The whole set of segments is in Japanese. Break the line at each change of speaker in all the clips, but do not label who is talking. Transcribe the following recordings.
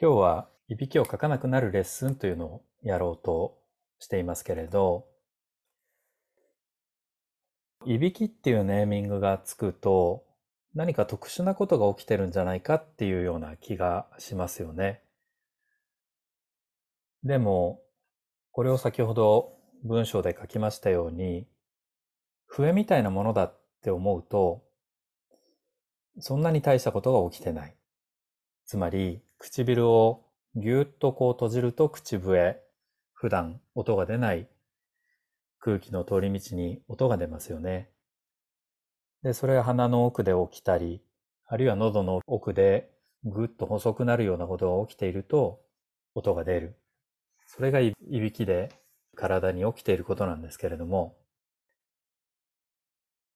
今日はいびきをかかなくなるレッスンというのをやろうとしていますけれど、いびきっていうネーミングがつくと何か特殊なことが起きてるんじゃないかっていうような気がしますよね。でも、これを先ほど文章で書きましたように、笛みたいなものだって思うと、そんなに大したことが起きてない。つまり、唇をぎゅっとこう閉じると口笛、普段音が出ない空気の通り道に音が出ますよね。で、それが鼻の奥で起きたり、あるいは喉の奥でぐっと細くなるようなことが起きていると音が出る。それがいびきで体に起きていることなんですけれども、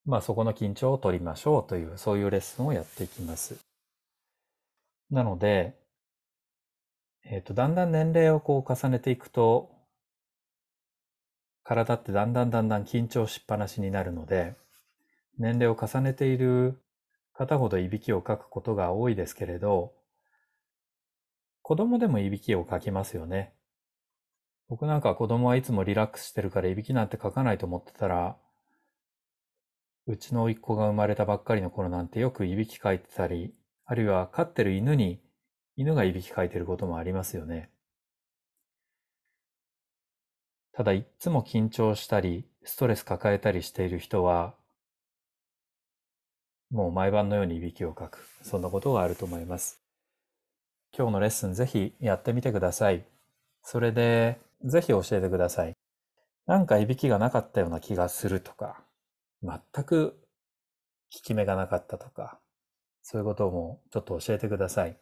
まあそこの緊張を取りましょうという、そういうレッスンをやっていきます。なので、えっ、ー、と、だんだん年齢をこう重ねていくと、体ってだんだんだんだん緊張しっぱなしになるので、年齢を重ねている方ほどいびきをかくことが多いですけれど、子供でもいびきをかきますよね。僕なんか子供はいつもリラックスしてるからいびきなんてかかないと思ってたら、うちの甥っ子が生まれたばっかりの頃なんてよくいびきかいてたり、あるいは飼ってる犬に犬がいびきかいてることもありますよね。ただいつも緊張したり、ストレス抱えたりしている人は、もう毎晩のようにいびきをかく。そんなことがあると思います。今日のレッスンぜひやってみてください。それで、ぜひ教えてください。なんかいびきがなかったような気がするとか、全く効き目がなかったとか、そういうこともちょっと教えてください。